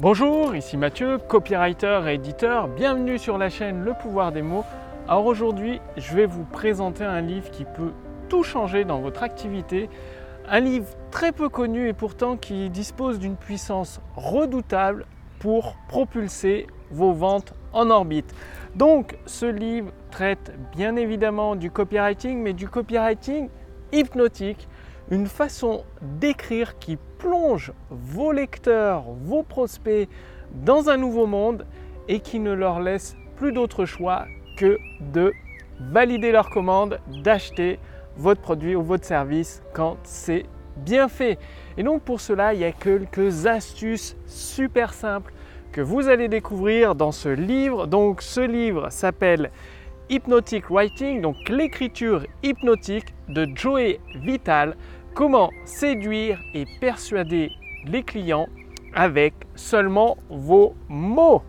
Bonjour, ici Mathieu, copywriter et éditeur. Bienvenue sur la chaîne Le pouvoir des mots. Alors aujourd'hui, je vais vous présenter un livre qui peut tout changer dans votre activité. Un livre très peu connu et pourtant qui dispose d'une puissance redoutable pour propulser vos ventes en orbite. Donc ce livre traite bien évidemment du copywriting, mais du copywriting hypnotique, une façon d'écrire qui plonge vos lecteurs, vos prospects dans un nouveau monde et qui ne leur laisse plus d'autre choix que de valider leur commande, d'acheter votre produit ou votre service quand c'est bien fait. Et donc pour cela, il y a quelques astuces super simples que vous allez découvrir dans ce livre. Donc ce livre s'appelle Hypnotic Writing, donc l'écriture hypnotique de Joey Vital. Comment séduire et persuader les clients avec seulement vos mots.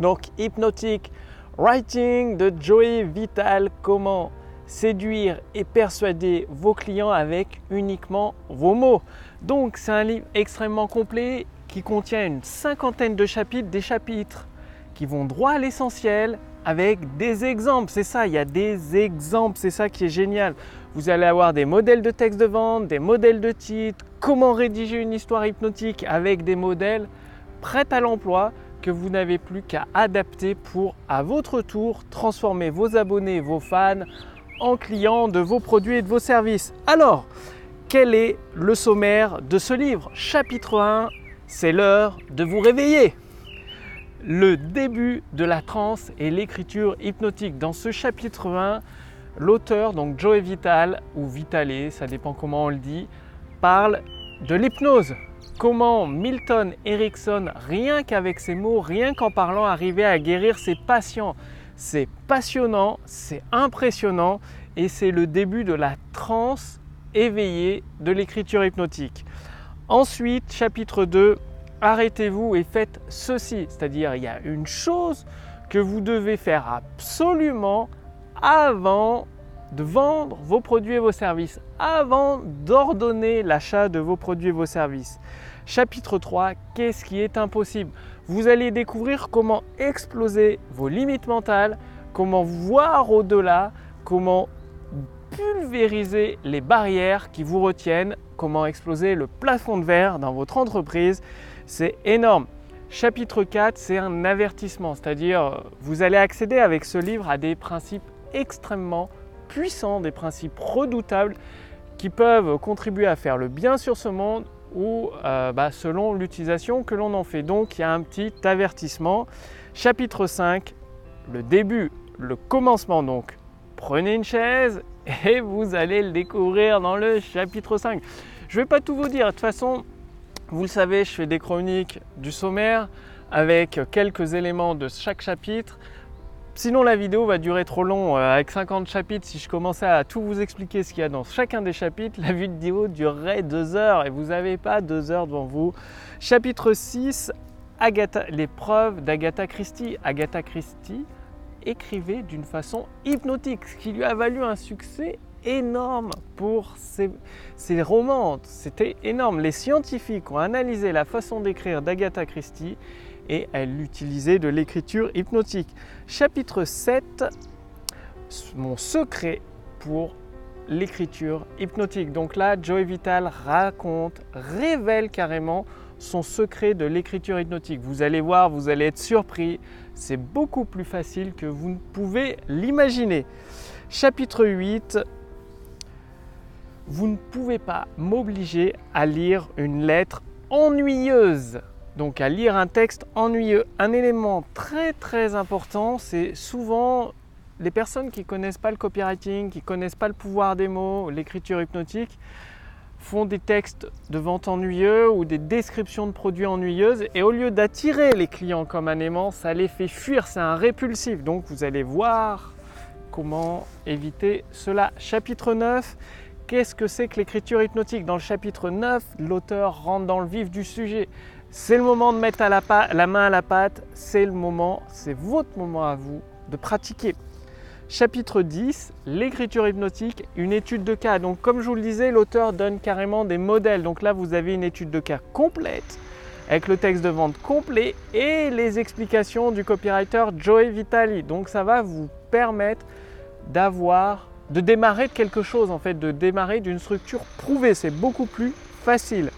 Donc Hypnotic Writing de Joey Vital. Comment séduire et persuader vos clients avec uniquement vos mots. Donc c'est un livre extrêmement complet qui contient une cinquantaine de chapitres, des chapitres qui vont droit à l'essentiel avec des exemples. C'est ça, il y a des exemples, c'est ça qui est génial. Vous allez avoir des modèles de texte de vente, des modèles de titres, comment rédiger une histoire hypnotique avec des modèles prêts à l'emploi que vous n'avez plus qu'à adapter pour à votre tour transformer vos abonnés, vos fans en clients de vos produits et de vos services. Alors, quel est le sommaire de ce livre? Chapitre 1, c'est l'heure de vous réveiller. Le début de la transe et l'écriture hypnotique. Dans ce chapitre 1, l'auteur, donc Joe Vital, ou Vitale, ça dépend comment on le dit, parle de l'hypnose. Comment Milton Erickson, rien qu'avec ses mots, rien qu'en parlant, arrivait à guérir ses patients. C'est passionnant, c'est impressionnant et c'est le début de la transe éveillée de l'écriture hypnotique. Ensuite, chapitre 2, arrêtez-vous et faites ceci. C'est-à-dire, il y a une chose que vous devez faire absolument avant de vendre vos produits et vos services, avant d'ordonner l'achat de vos produits et vos services. Chapitre 3, qu'est-ce qui est impossible? Vous allez découvrir comment exploser vos limites mentales, comment voir au-delà, comment pulvériser les barrières qui vous retiennent, comment exploser le plafond de verre dans votre entreprise. C'est énorme. Chapitre 4, c'est un avertissement, c'est-à-dire vous allez accéder avec ce livre à des principes extrêmement puissants, des principes redoutables qui peuvent contribuer à faire le bien sur ce monde ou euh, bah, selon l'utilisation que l'on en fait. Donc il y a un petit avertissement. Chapitre 5, le début, le commencement donc. Prenez une chaise et vous allez le découvrir dans le chapitre 5. Je ne vais pas tout vous dire, de toute façon, vous le savez, je fais des chroniques du sommaire avec quelques éléments de chaque chapitre. Sinon la vidéo va durer trop long, euh, avec 50 chapitres, si je commençais à tout vous expliquer ce qu'il y a dans chacun des chapitres, la vidéo durerait deux heures et vous n'avez pas deux heures devant vous. Chapitre 6, l'épreuve d'Agatha Christie. Agatha Christie écrivait d'une façon hypnotique, ce qui lui a valu un succès énorme pour ses romans. C'était énorme. Les scientifiques ont analysé la façon d'écrire d'Agatha Christie et elle utilisait de l'écriture hypnotique. Chapitre 7, mon secret pour l'écriture hypnotique. Donc là, Joey Vital raconte, révèle carrément son secret de l'écriture hypnotique. Vous allez voir, vous allez être surpris. C'est beaucoup plus facile que vous ne pouvez l'imaginer. Chapitre 8. Vous ne pouvez pas m'obliger à lire une lettre ennuyeuse. Donc à lire un texte ennuyeux. Un élément très très important, c'est souvent les personnes qui connaissent pas le copywriting, qui connaissent pas le pouvoir des mots, l'écriture hypnotique, font des textes de vente ennuyeux ou des descriptions de produits ennuyeuses et au lieu d'attirer les clients comme un aimant, ça les fait fuir, c'est un répulsif. Donc vous allez voir comment éviter cela. Chapitre 9, qu'est-ce que c'est que l'écriture hypnotique? Dans le chapitre 9, l'auteur rentre dans le vif du sujet. C'est le moment de mettre la, main à la pâte, c'est le moment, c'est votre moment à vous de pratiquer. Chapitre 10, l'écriture hypnotique, une étude de cas. Donc comme je vous le disais, l'auteur donne carrément des modèles. Donc là, vous avez une étude de cas complète avec le texte de vente complet et les explications du copywriter Joey Vitali. Donc ça va vous permettre d'avoir, de démarrer de quelque chose en fait, de démarrer d'une structure prouvée. C'est beaucoup plus facile.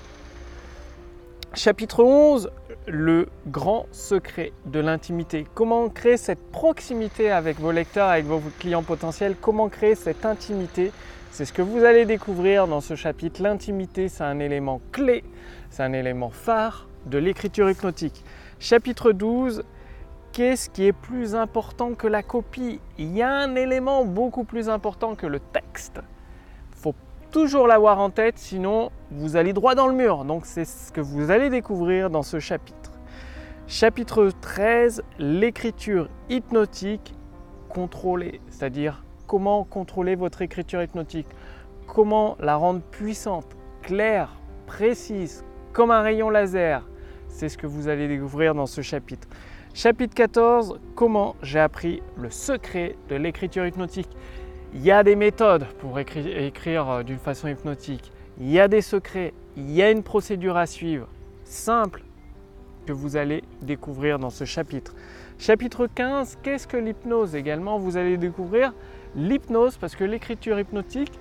Chapitre 11, le grand secret de l'intimité. Comment créer cette proximité avec vos lecteurs, avec vos clients potentiels? Comment créer cette intimité? C'est ce que vous allez découvrir dans ce chapitre. L'intimité, c'est un élément clé, c'est un élément phare de l'écriture hypnotique. Chapitre 12, qu'est-ce qui est plus important que la copie? Il y a un élément beaucoup plus important que le texte. Toujours l'avoir en tête, sinon vous allez droit dans le mur. Donc c'est ce que vous allez découvrir dans ce chapitre. Chapitre 13, l'écriture hypnotique contrôlée, c'est-à-dire comment contrôler votre écriture hypnotique, comment la rendre puissante, claire, précise, comme un rayon laser? C'est ce que vous allez découvrir dans ce chapitre. Chapitre 14, comment j'ai appris le secret de l'écriture hypnotique? Il y a des méthodes pour écrire, euh, d'une façon hypnotique. Il y a des secrets, il y a une procédure à suivre, simple, que vous allez découvrir dans ce chapitre. Chapitre 15, qu'est-ce que l'hypnose Également, vous allez découvrir l'hypnose parce que l'écriture hypnotique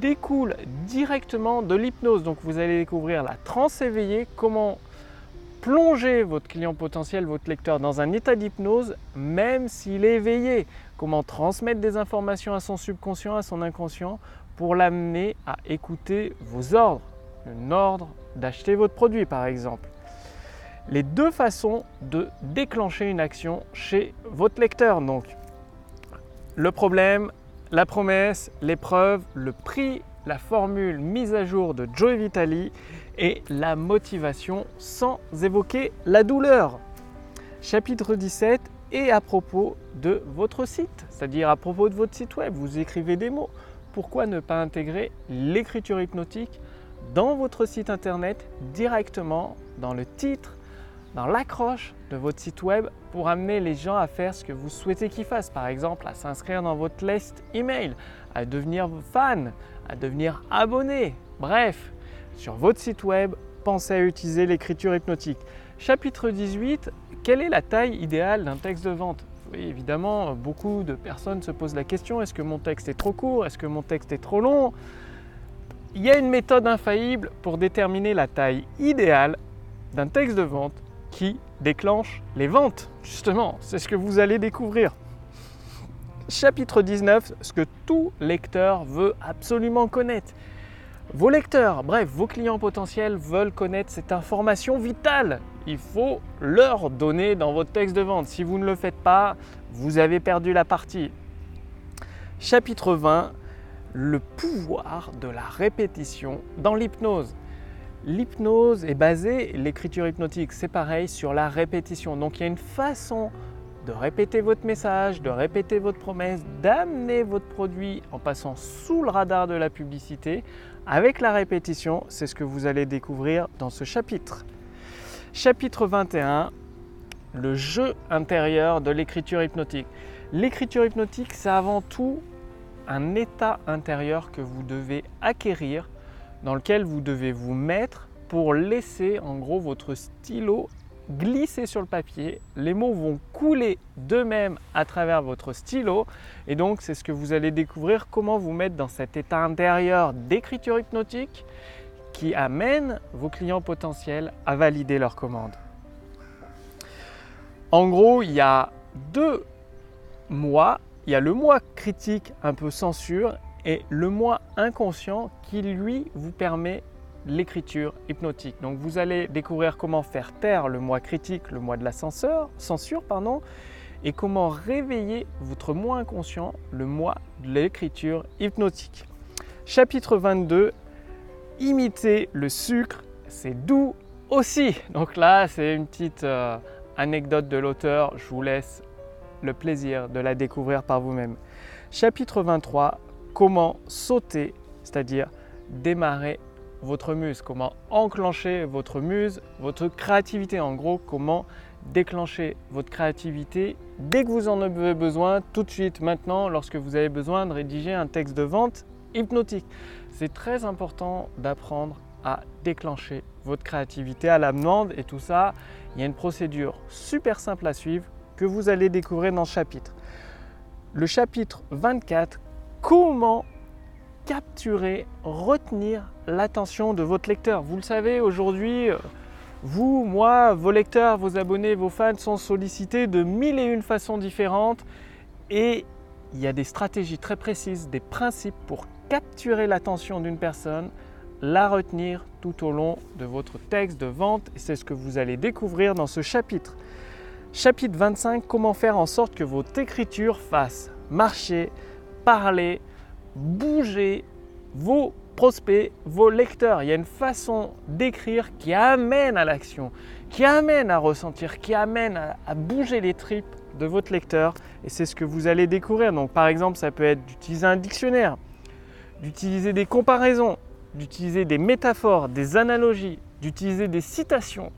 découle directement de l'hypnose. Donc vous allez découvrir la transe éveillée, comment plonger votre client potentiel, votre lecteur dans un état d'hypnose, même s'il est éveillé. Comment transmettre des informations à son subconscient, à son inconscient, pour l'amener à écouter vos ordres. Un ordre d'acheter votre produit par exemple. Les deux façons de déclencher une action chez votre lecteur. Donc, le problème, la promesse, l'épreuve, le prix, la formule mise à jour de Joe Vitali et la motivation sans évoquer la douleur. Chapitre 17 et à propos de votre site, c'est-à-dire à propos de votre site web, vous écrivez des mots. Pourquoi ne pas intégrer l'écriture hypnotique dans votre site internet directement dans le titre, dans l'accroche de votre site web pour amener les gens à faire ce que vous souhaitez qu'ils fassent. Par exemple, à s'inscrire dans votre liste email, à devenir fan, à devenir abonné. Bref, sur votre site web, pensez à utiliser l'écriture hypnotique. Chapitre 18, quelle est la taille idéale d'un texte de vente? Évidemment, beaucoup de personnes se posent la question, est-ce que mon texte est trop court? Est-ce que mon texte est trop long? Il y a une méthode infaillible pour déterminer la taille idéale d'un texte de vente qui déclenche les ventes. Justement, c'est ce que vous allez découvrir. Chapitre 19, ce que tout lecteur veut absolument connaître. Vos lecteurs, bref, vos clients potentiels veulent connaître cette information vitale. Il faut leur donner dans votre texte de vente. Si vous ne le faites pas, vous avez perdu la partie. Chapitre 20, le pouvoir de la répétition dans l'hypnose. L'hypnose est basée, l'écriture hypnotique c'est pareil, sur la répétition. Donc il y a une façon de répéter votre message, de répéter votre promesse, d'amener votre produit en passant sous le radar de la publicité. Avec la répétition, c'est ce que vous allez découvrir dans ce chapitre. Chapitre 21, le jeu intérieur de l'écriture hypnotique. L'écriture hypnotique, c'est avant tout un état intérieur que vous devez acquérir dans lequel vous devez vous mettre pour laisser en gros votre stylo glisser sur le papier. Les mots vont couler d'eux-mêmes à travers votre stylo et donc c'est ce que vous allez découvrir comment vous mettre dans cet état intérieur d'écriture hypnotique qui amène vos clients potentiels à valider leur commande. En gros, il y a deux mois. Il y a le mois critique un peu censure et le moi inconscient qui lui vous permet l'écriture hypnotique. Donc vous allez découvrir comment faire taire le moi critique, le moi de la censure, censure pardon, et comment réveiller votre moi inconscient, le moi de l'écriture hypnotique. Chapitre 22, imiter le sucre, c'est doux aussi. Donc là, c'est une petite euh, anecdote de l'auteur, je vous laisse le plaisir de la découvrir par vous-même. Chapitre 23, comment sauter, c'est-à-dire démarrer votre muse, comment enclencher votre muse, votre créativité. En gros, comment déclencher votre créativité dès que vous en avez besoin, tout de suite, maintenant, lorsque vous avez besoin de rédiger un texte de vente hypnotique. C'est très important d'apprendre à déclencher votre créativité à la demande et tout ça. Il y a une procédure super simple à suivre que vous allez découvrir dans ce chapitre. Le chapitre 24, comment capturer, retenir l'attention de votre lecteur. Vous le savez, aujourd'hui, euh, vous, moi, vos lecteurs, vos abonnés, vos fans sont sollicités de mille et une façons différentes et il y a des stratégies très précises, des principes pour capturer l'attention d'une personne, la retenir tout au long de votre texte de vente c'est ce que vous allez découvrir dans ce chapitre. Chapitre 25, comment faire en sorte que votre écriture fasse marcher, parler, bouger vos prospects, vos lecteurs. Il y a une façon d'écrire qui amène à l'action, qui amène à ressentir, qui amène à, bouger les tripes de votre lecteur. Et c'est ce que vous allez découvrir. Donc par exemple, ça peut être d'utiliser un dictionnaire, d'utiliser des comparaisons, d'utiliser des métaphores, des analogies, d'utiliser des citations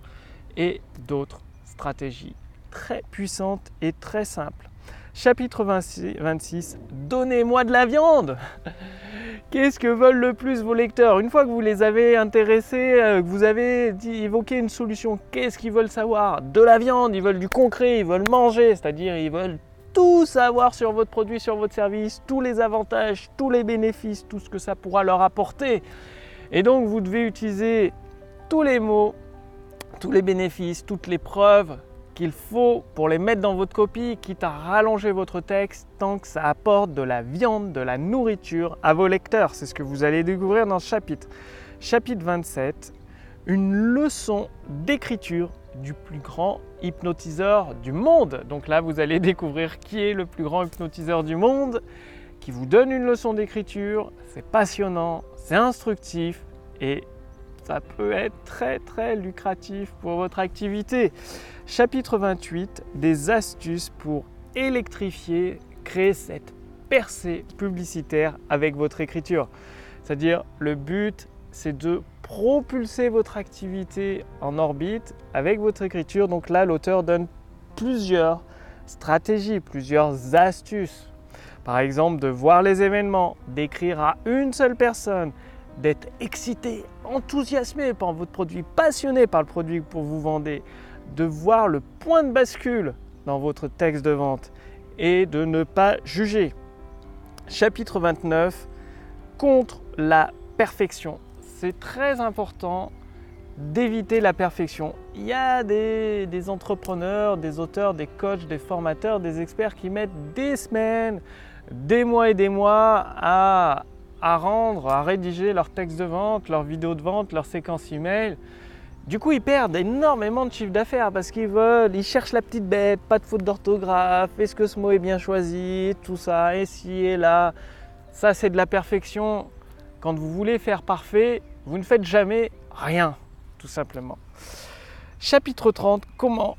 et d'autres stratégies très puissantes et très simples. Chapitre 26, Donnez-moi de la viande. Qu'est-ce que veulent le plus vos lecteurs? Une fois que vous les avez intéressés, euh, que vous avez évoqué une solution, qu'est-ce qu'ils veulent savoir? De la viande, ils veulent du concret, ils veulent manger, c'est-à-dire ils veulent tout savoir sur votre produit, sur votre service, tous les avantages, tous les bénéfices, tout ce que ça pourra leur apporter. Et donc vous devez utiliser tous les mots, tous les bénéfices, toutes les preuves qu'il faut pour les mettre dans votre copie, quitte à rallonger votre texte tant que ça apporte de la viande, de la nourriture à vos lecteurs. C'est ce que vous allez découvrir dans ce chapitre. Chapitre 27, une leçon d'écriture du plus grand hypnotiseur du monde. Donc là, vous allez découvrir qui est le plus grand hypnotiseur du monde, qui vous donne une leçon d'écriture. C'est passionnant, c'est instructif et ça peut être très très lucratif pour votre activité. Chapitre 28, des astuces pour électrifier, créer cette percée publicitaire avec votre écriture. C'est-à-dire le but c'est de propulser votre activité en orbite avec votre écriture. Donc là l'auteur donne plusieurs stratégies, plusieurs astuces. Par exemple de voir les événements, d'écrire à une seule personne, d'être excité, enthousiasmé par votre produit, passionné par le produit que vous vendez, de voir le point de bascule dans votre texte de vente et de ne pas juger. Chapitre 29, contre la perfection. C'est très important d'éviter la perfection. Il y a des, entrepreneurs, des auteurs, des coachs, des formateurs, des experts qui mettent des semaines, des mois et des mois à, à rendre, à rédiger leur texte de vente, leur vidéo de vente, leur séquence email. Du coup, ils perdent énormément de chiffre d'affaires parce qu'ils veulent, ils cherchent la petite bête, pas de faute d'orthographe, est-ce que ce mot est bien choisi, tout ça, ici et là. Ça, c'est de la perfection. Quand vous voulez faire parfait, vous ne faites jamais rien, tout simplement. Chapitre 30, comment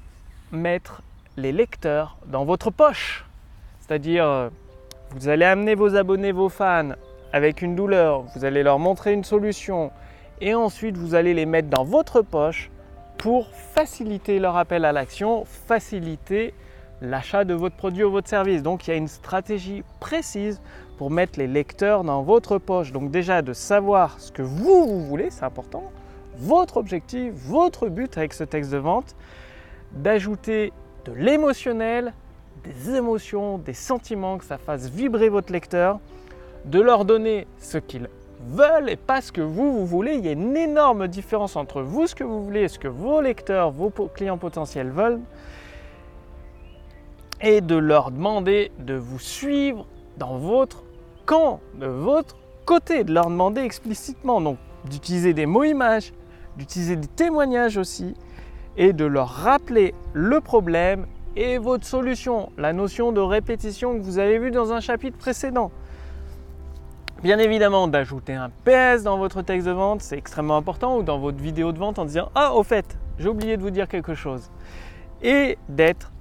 mettre les lecteurs dans votre poche. C'est-à-dire, euh, vous allez amener vos abonnés, vos fans avec une douleur, vous allez leur montrer une solution et ensuite vous allez les mettre dans votre poche pour faciliter leur appel à l'action, faciliter l'achat de votre produit ou votre service. Donc il y a une stratégie précise pour mettre les lecteurs dans votre poche. Donc déjà de savoir ce que vous, vous voulez, c'est important, votre objectif, votre but avec ce texte de vente, d'ajouter de l'émotionnel, des émotions, des sentiments, que ça fasse vibrer votre lecteur de leur donner ce qu'ils veulent et pas ce que vous, vous voulez. Il y a une énorme différence entre vous, ce que vous voulez et ce que vos lecteurs, vos clients potentiels veulent. Et de leur demander de vous suivre dans votre camp, de votre côté, de leur demander explicitement, donc d'utiliser des mots images, d'utiliser des témoignages aussi, et de leur rappeler le problème et votre solution, la notion de répétition que vous avez vue dans un chapitre précédent. Bien évidemment, d'ajouter un PS dans votre texte de vente, c'est extrêmement important, ou dans votre vidéo de vente en disant Ah, au fait, j'ai oublié de vous dire quelque chose. Et d'être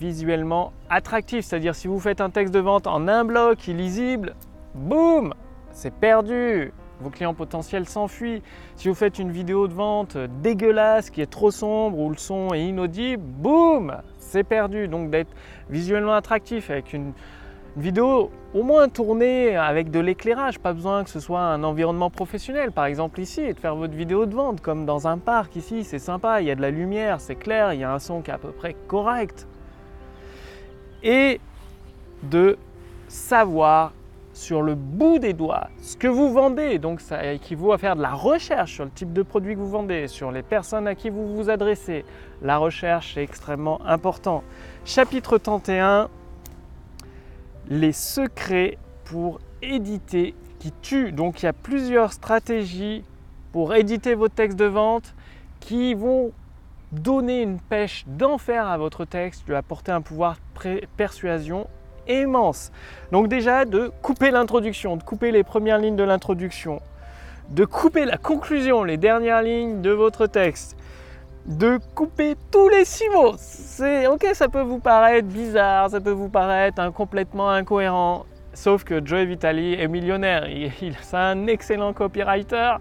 visuellement attractif, c'est-à-dire si vous faites un texte de vente en un bloc illisible, boum, c'est perdu. Vos clients potentiels s'enfuient. Si vous faites une vidéo de vente dégueulasse qui est trop sombre ou le son est inaudible, boum, c'est perdu. Donc d'être visuellement attractif avec une, vidéo au moins tournée avec de l'éclairage, pas besoin que ce soit un environnement professionnel, par exemple ici, et de faire votre vidéo de vente comme dans un parc ici, c'est sympa, il y a de la lumière, c'est clair, il y a un son qui est à peu près correct. Et de savoir sur le bout des doigts ce que vous vendez. Donc ça équivaut à faire de la recherche sur le type de produit que vous vendez, sur les personnes à qui vous vous adressez. La recherche est extrêmement important. Chapitre 31, les secrets pour éditer qui tuent. Donc il y a plusieurs stratégies pour éditer vos textes de vente qui vont donner une pêche d'enfer à votre texte, lui apporter un pouvoir de persuasion immense. Donc déjà de couper l'introduction, de couper les premières lignes de l'introduction, de couper la conclusion, les dernières lignes de votre texte, de couper tous les six mots. C'est ok, ça peut vous paraître bizarre, ça peut vous paraître complètement incohérent. Sauf que Joey Vitali est millionnaire, il, c'est un excellent copywriter.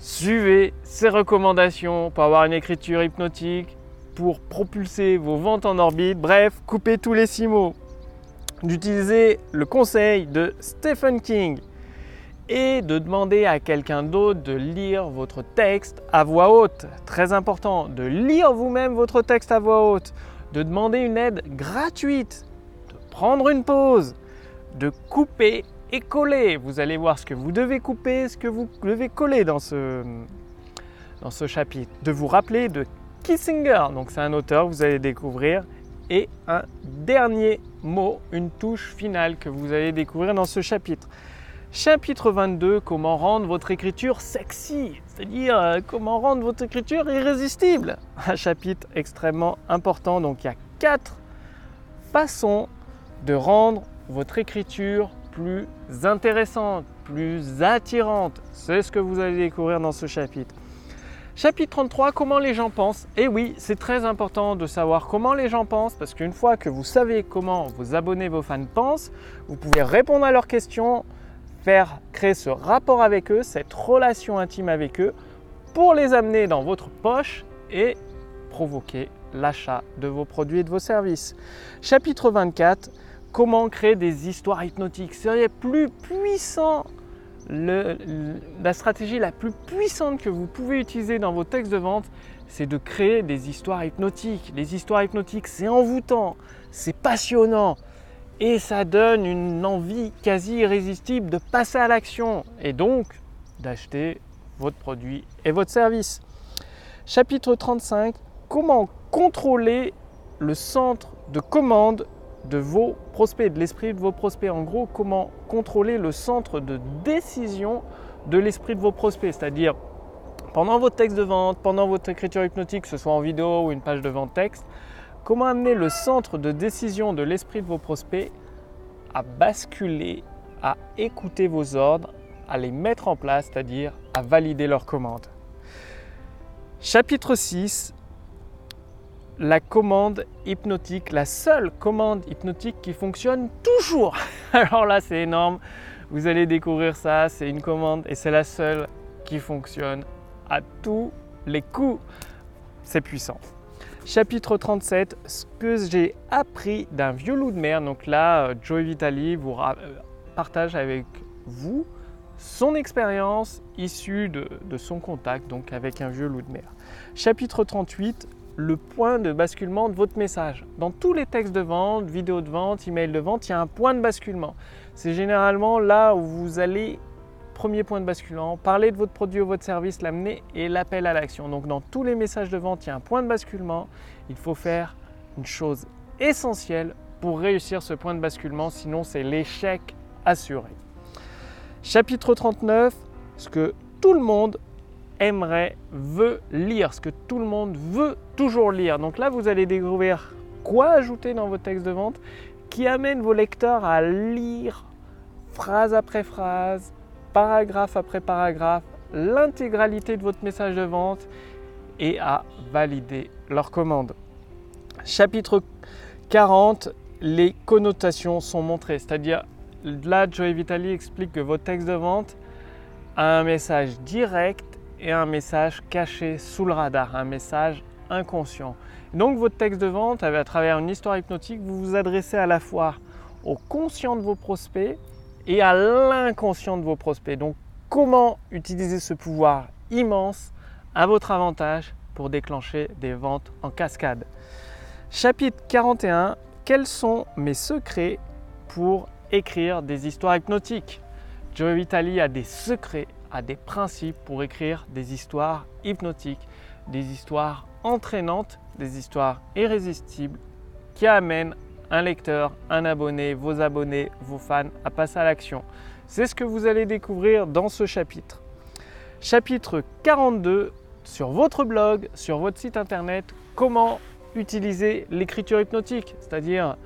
Suivez ses recommandations pour avoir une écriture hypnotique, pour propulser vos ventes en orbite. Bref, coupez tous les six mots d'utiliser le conseil de Stephen King et de demander à quelqu'un d'autre de lire votre texte à voix haute. Très important, de lire vous-même votre texte à voix haute, de demander une aide gratuite, de prendre une pause, de couper et coller. Vous allez voir ce que vous devez couper, ce que vous devez coller dans ce, dans ce chapitre. De vous rappeler de Kissinger, donc c'est un auteur, vous allez découvrir et un dernier mot, une touche finale que vous allez découvrir dans ce chapitre. Chapitre 22, comment rendre votre écriture sexy, c'est-à-dire euh, comment rendre votre écriture irrésistible. Un chapitre extrêmement important, donc il y a quatre façons de rendre votre écriture plus intéressante, plus attirante. C'est ce que vous allez découvrir dans ce chapitre. Chapitre 33, comment les gens pensent. Et eh oui, c'est très important de savoir comment les gens pensent parce qu'une fois que vous savez comment vos abonnés, vos fans pensent, vous pouvez répondre à leurs questions, faire créer ce rapport avec eux, cette relation intime avec eux pour les amener dans votre poche et provoquer l'achat de vos produits et de vos services. Chapitre 24, comment créer des histoires hypnotiques. C'est plus puissant la stratégie la plus puissante que vous pouvez utiliser dans vos textes de vente, c'est de créer des histoires hypnotiques. Les histoires hypnotiques, c'est envoûtant, c'est passionnant et ça donne une envie quasi irrésistible de passer à l'action et donc d'acheter votre produit et votre service. Chapitre 35, comment contrôler le centre de commande de vos prospects, de l'esprit de vos prospects. En gros, comment contrôler le centre de décision de l'esprit de vos prospects, c'est-à-dire pendant votre texte de vente, pendant votre écriture hypnotique, que ce soit en vidéo ou une page de vente texte, comment amener le centre de décision de l'esprit de vos prospects à basculer, à écouter vos ordres, à les mettre en place, c'est-à-dire à valider leurs commandes. Chapitre 6, la commande hypnotique, la seule commande hypnotique qui fonctionne toujours. Alors là, c'est énorme. Vous allez découvrir ça. C'est une commande et c'est la seule qui fonctionne à tous les coups. C'est puissant. Chapitre 37, ce que j'ai appris d'un vieux loup de mer. Donc là, Joey Vitali vous euh, partage avec vous son expérience issue de, de, son contact donc avec un vieux loup de mer. Chapitre 38, le point de basculement de votre message. Dans tous les textes de vente, vidéos de vente, emails de vente, il y a un point de basculement. C'est généralement là où vous allez, premier point de basculement, parler de votre produit ou votre service, l'amener et l'appel à l'action. Donc dans tous les messages de vente, il y a un point de basculement. Il faut faire une chose essentielle pour réussir ce point de basculement, sinon c'est l'échec assuré. Chapitre 39, ce que tout le monde aimerait, veut lire, ce que tout le monde veut toujours lire. Donc là, vous allez découvrir quoi ajouter dans vos textes de vente qui amène vos lecteurs à lire phrase après phrase, paragraphe après paragraphe, l'intégralité de votre message de vente et à valider leur commande. Chapitre 40, les connotations sont montrées, c'est-à-dire là, Joey Vitali explique que votre texte de vente a un message direct et un message caché sous le radar, un message inconscient. Donc votre texte de vente, à travers une histoire hypnotique, vous vous adressez à la fois au conscient de vos prospects et à l'inconscient de vos prospects. Donc comment utiliser ce pouvoir immense à votre avantage pour déclencher des ventes en cascade? Chapitre 41. Quels sont mes secrets pour écrire des histoires hypnotiques? Joe Vitali a des secrets, a des principes pour écrire des histoires hypnotiques, des histoires entraînantes, des histoires irrésistibles qui amènent un lecteur, un abonné, vos abonnés, vos fans à passer à l'action. C'est ce que vous allez découvrir dans ce chapitre. Chapitre 42 sur votre blog, sur votre site internet, comment utiliser l'écriture hypnotique. C'est-à-dire,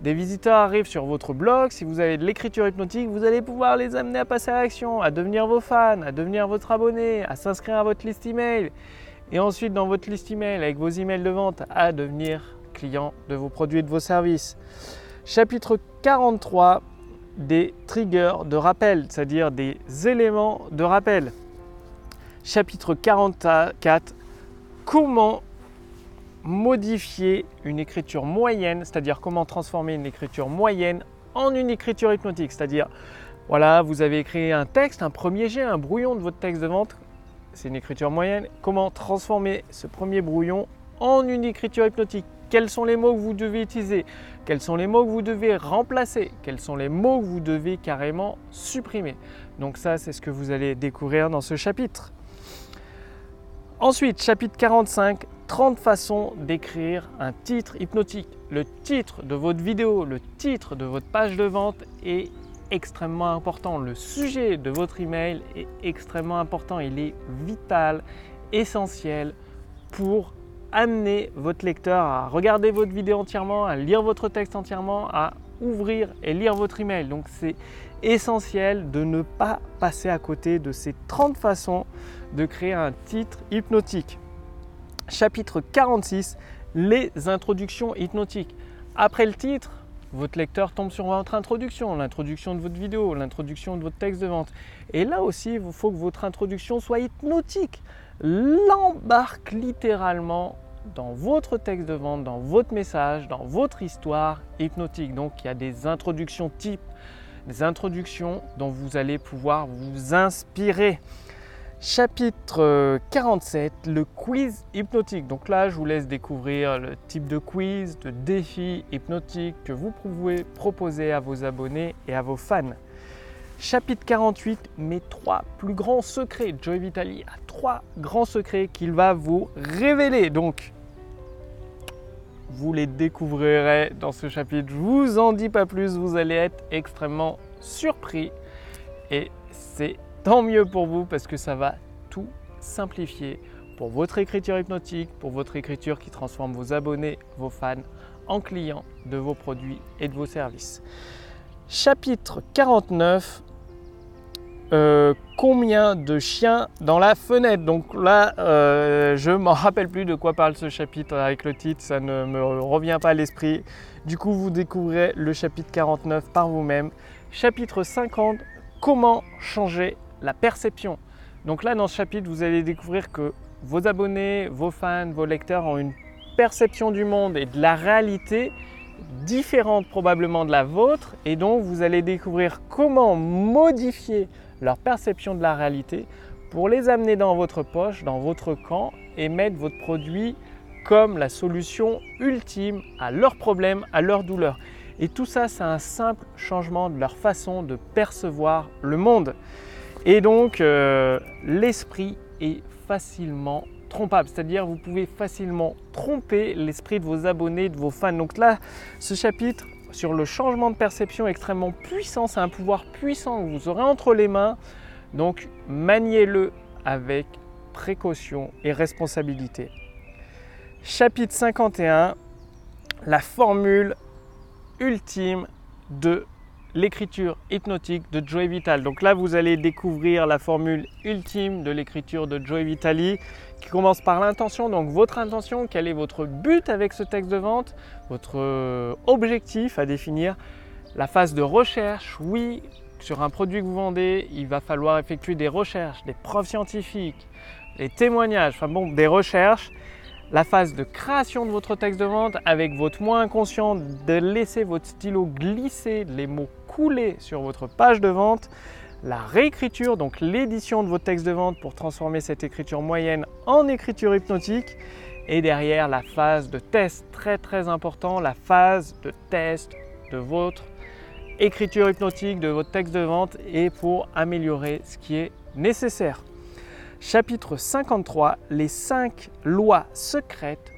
des visiteurs arrivent sur votre blog, si vous avez de l'écriture hypnotique, vous allez pouvoir les amener à passer à l'action, à devenir vos fans, à devenir votre abonné, à s'inscrire à votre liste email. Et ensuite, dans votre liste email, avec vos emails de vente, à devenir client de vos produits et de vos services. Chapitre 43 des triggers de rappel, c'est-à-dire des éléments de rappel. Chapitre 44 Comment modifier une écriture moyenne, c'est-à-dire comment transformer une écriture moyenne en une écriture hypnotique, c'est-à-dire voilà, vous avez écrit un texte, un premier jet, un brouillon de votre texte de vente, c'est une écriture moyenne. Comment transformer ce premier brouillon en une écriture hypnotique? Quels sont les mots que vous devez utiliser? Quels sont les mots que vous devez remplacer? Quels sont les mots que vous devez carrément supprimer? Donc ça, c'est ce que vous allez découvrir dans ce chapitre. Ensuite, chapitre 45, 30 façons d'écrire un titre hypnotique. Le titre de votre vidéo, le titre de votre page de vente est extrêmement important. Le sujet de votre email est extrêmement important. Il est vital, essentiel pour amener votre lecteur à regarder votre vidéo entièrement, à lire votre texte entièrement, à ouvrir et lire votre email. Donc c'est essentiel de ne pas passer à côté de ces 30 façons de créer un titre hypnotique. Chapitre 46, les introductions hypnotiques. Après le titre, votre lecteur tombe sur votre introduction, l'introduction de votre vidéo, l'introduction de votre texte de vente. Et là aussi, il faut que votre introduction soit hypnotique. L'embarque littéralement dans votre texte de vente, dans votre message, dans votre histoire hypnotique. Donc il y a des introductions types, des introductions dont vous allez pouvoir vous inspirer. Chapitre 47, le quiz hypnotique. Donc là, je vous laisse découvrir le type de quiz, de défi hypnotique que vous pouvez proposer à vos abonnés et à vos fans. Chapitre 48, mes trois plus grands secrets. Joy Vitali a trois grands secrets qu'il va vous révéler. Donc, vous les découvrirez dans ce chapitre. Je vous en dis pas plus, vous allez être extrêmement surpris. Et c'est tant mieux pour vous parce que ça va tout simplifier pour votre écriture hypnotique, pour votre écriture qui transforme vos abonnés, vos fans en clients de vos produits et de vos services. Chapitre 49, euh, combien de chiens dans la fenêtre? Donc là, euh, je m'en rappelle plus de quoi parle ce chapitre avec le titre, ça ne me revient pas à l'esprit. Du coup, vous découvrez le chapitre 49 par vous-même. Chapitre 50, comment changer la perception. Donc là, dans ce chapitre, vous allez découvrir que vos abonnés, vos fans, vos lecteurs ont une perception du monde et de la réalité différente probablement de la vôtre et donc vous allez découvrir comment modifier leur perception de la réalité pour les amener dans votre poche, dans votre camp et mettre votre produit comme la solution ultime à leurs problèmes, à leurs douleurs. Et tout ça, c'est un simple changement de leur façon de percevoir le monde. Et donc, euh, l'esprit est facilement trompable, c'est-à-dire vous pouvez facilement tromper l'esprit de vos abonnés, de vos fans. Donc là, ce chapitre sur le changement de perception extrêmement puissant, c'est un pouvoir puissant que vous aurez entre les mains. Donc maniez-le avec précaution et responsabilité. Chapitre 51, la formule ultime de l'écriture hypnotique de Joey Vital. Donc là, vous allez découvrir la formule ultime de l'écriture de Joey Vitali qui commence par l'intention. Donc votre intention, quel est votre but avec ce texte de vente, votre euh, objectif à définir, la phase de recherche. Oui, sur un produit que vous vendez, il va falloir effectuer des recherches, des preuves scientifiques, des témoignages, enfin bon, des recherches. la phase de création de votre texte de vente avec votre moi inconscient, de laisser votre stylo glisser, les mots couler sur votre page de vente, la réécriture, donc l'édition de votre texte de vente pour transformer cette écriture moyenne en écriture hypnotique, et derrière la phase de test, très très important, la phase de test de votre écriture hypnotique, de votre texte de vente et pour améliorer ce qui est nécessaire. Chapitre 53, les 5 lois secrètes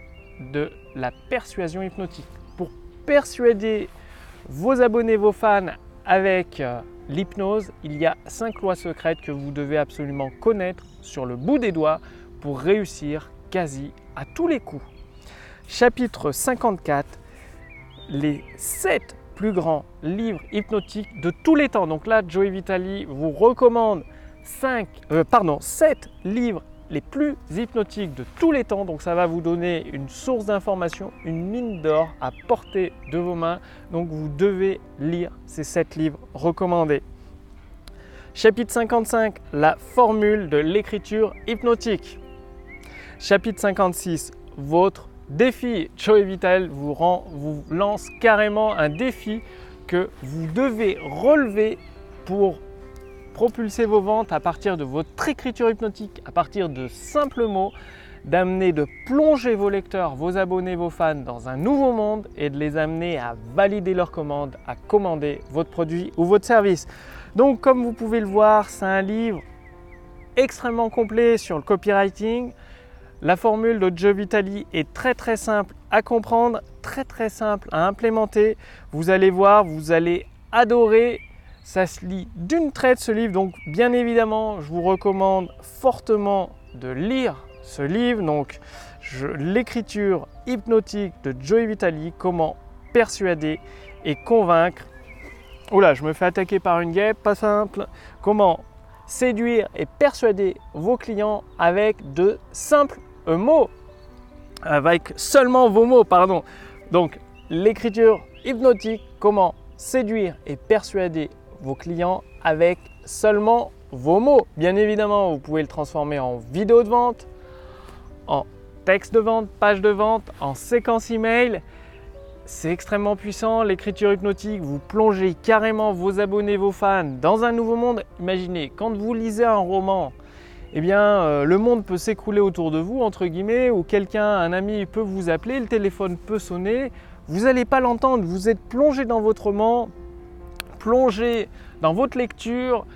de la persuasion hypnotique. Pour persuader vos abonnés, vos fans avec euh, l'hypnose, il y a 5 lois secrètes que vous devez absolument connaître sur le bout des doigts pour réussir quasi à tous les coups. Chapitre 54, les 7 plus grands livres hypnotiques de tous les temps. Donc là, Joey Vitali vous recommande 5, euh, pardon, 7 livres les plus hypnotiques de tous les temps. Donc ça va vous donner une source d'information, une mine d'or à portée de vos mains. Donc vous devez lire ces 7 livres recommandés. Chapitre 55, la formule de l'écriture hypnotique. Chapitre 56, votre défi. Joey Vital vous, rend, vous lance carrément un défi que vous devez relever pour propulser vos ventes à partir de votre écriture hypnotique, à partir de simples mots, d'amener, de plonger vos lecteurs, vos abonnés, vos fans dans un nouveau monde et de les amener à valider leurs commandes, à commander votre produit ou votre service. Donc comme vous pouvez le voir, c'est un livre extrêmement complet sur le copywriting. La formule de Joe Vitali est très très simple à comprendre, très très simple à implémenter. Vous allez voir, vous allez adorer ça se lit d'une traite ce livre, donc bien évidemment, je vous recommande fortement de lire ce livre. Donc, l'écriture hypnotique de Joey Vitali, comment persuader et convaincre. Oula, je me fais attaquer par une guêpe, pas simple. Comment séduire et persuader vos clients avec de simples mots, avec seulement vos mots, pardon. Donc, l'écriture hypnotique, comment séduire et persuader vos clients avec seulement vos mots. Bien évidemment, vous pouvez le transformer en vidéo de vente, en texte de vente, page de vente, en séquence email. C'est extrêmement puissant, l'écriture hypnotique, vous plongez carrément vos abonnés, vos fans dans un nouveau monde. Imaginez, quand vous lisez un roman, eh bien, euh, le monde peut s'écrouler autour de vous, entre guillemets, ou quelqu'un, un ami peut vous appeler, le téléphone peut sonner, vous n'allez pas l'entendre, vous êtes plongé dans votre roman, plongez dans votre lecture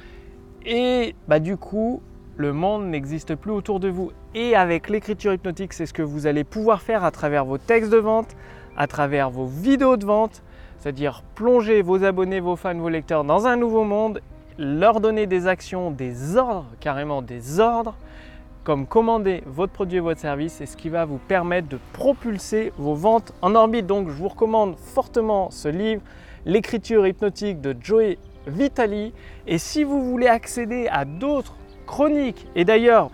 et bah, du coup, le monde n'existe plus autour de vous. Et avec l'écriture hypnotique, c'est ce que vous allez pouvoir faire à travers vos textes de vente, à travers vos vidéos de vente, c'est-à-dire plonger vos abonnés, vos fans, vos lecteurs dans un nouveau monde, leur donner des actions, des ordres, carrément des ordres, comme commander votre produit et votre service, et ce qui va vous permettre de propulser vos ventes en orbite. Donc je vous recommande fortement ce livre l'écriture hypnotique de Joey Vitali. Et si vous voulez accéder à d'autres chroniques, et d'ailleurs,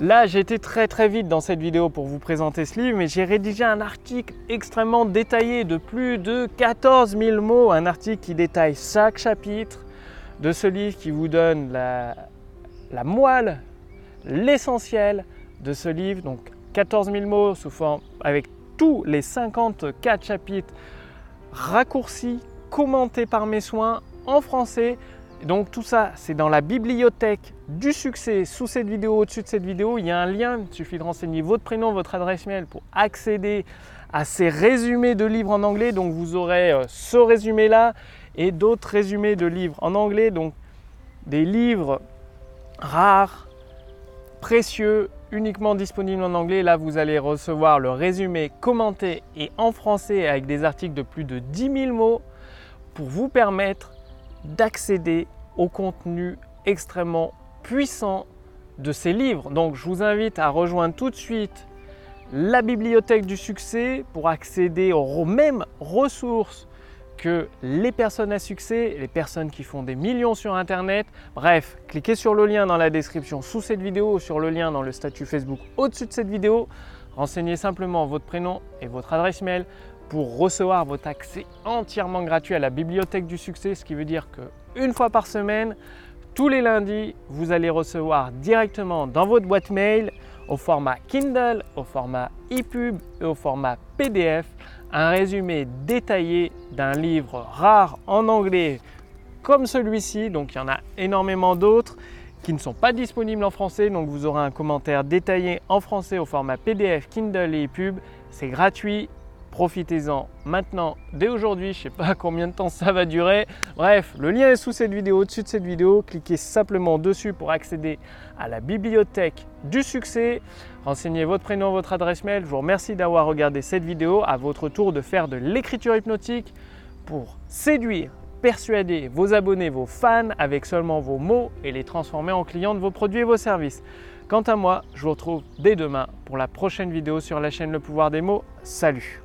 Là, j'ai été très très vite dans cette vidéo pour vous présenter ce livre, mais j'ai rédigé un article extrêmement détaillé de plus de 14 000 mots, un article qui détaille chaque chapitre de ce livre, qui vous donne la, la moelle, l'essentiel de ce livre. Donc 14 000 mots sous forme avec tous les 54 chapitres raccourcis, commenté par mes soins en français. Donc tout ça, c'est dans la bibliothèque du succès sous cette vidéo, au-dessus de cette vidéo. Il y a un lien, il suffit de renseigner votre prénom, votre adresse mail pour accéder à ces résumés de livres en anglais. Donc vous aurez euh, ce résumé-là et d'autres résumés de livres en anglais. Donc des livres rares, précieux, uniquement disponibles en anglais. Là, vous allez recevoir le résumé commenté et en français avec des articles de plus de 10 000 mots pour vous permettre d'accéder au contenu extrêmement puissant de ces livres. Donc je vous invite à rejoindre tout de suite la bibliothèque du succès pour accéder aux mêmes ressources les personnes à succès, les personnes qui font des millions sur Internet. Bref, cliquez sur le lien dans la description sous cette vidéo sur le lien dans le statut Facebook au-dessus de cette vidéo. Renseignez simplement votre prénom et votre adresse mail pour recevoir votre accès entièrement gratuit à la bibliothèque du succès, ce qui veut dire que une fois par semaine, tous les lundis, vous allez recevoir directement dans votre boîte mail au format Kindle, au format EPUB et au format PDF. Un résumé détaillé d'un livre rare en anglais comme celui-ci, donc il y en a énormément d'autres qui ne sont pas disponibles en français, donc vous aurez un commentaire détaillé en français au format PDF, Kindle et EPUB. C'est gratuit, Profitez-en maintenant, dès aujourd'hui. Je ne sais pas combien de temps ça va durer. Bref, le lien est sous cette vidéo, au-dessus de cette vidéo. Cliquez simplement dessus pour accéder à la bibliothèque du succès. Renseignez votre prénom, votre adresse mail. Je vous remercie d'avoir regardé cette vidéo. À votre tour de faire de l'écriture hypnotique pour séduire, persuader vos abonnés, vos fans avec seulement vos mots et les transformer en clients de vos produits et vos services. Quant à moi, je vous retrouve dès demain pour la prochaine vidéo sur la chaîne Le Pouvoir des mots. Salut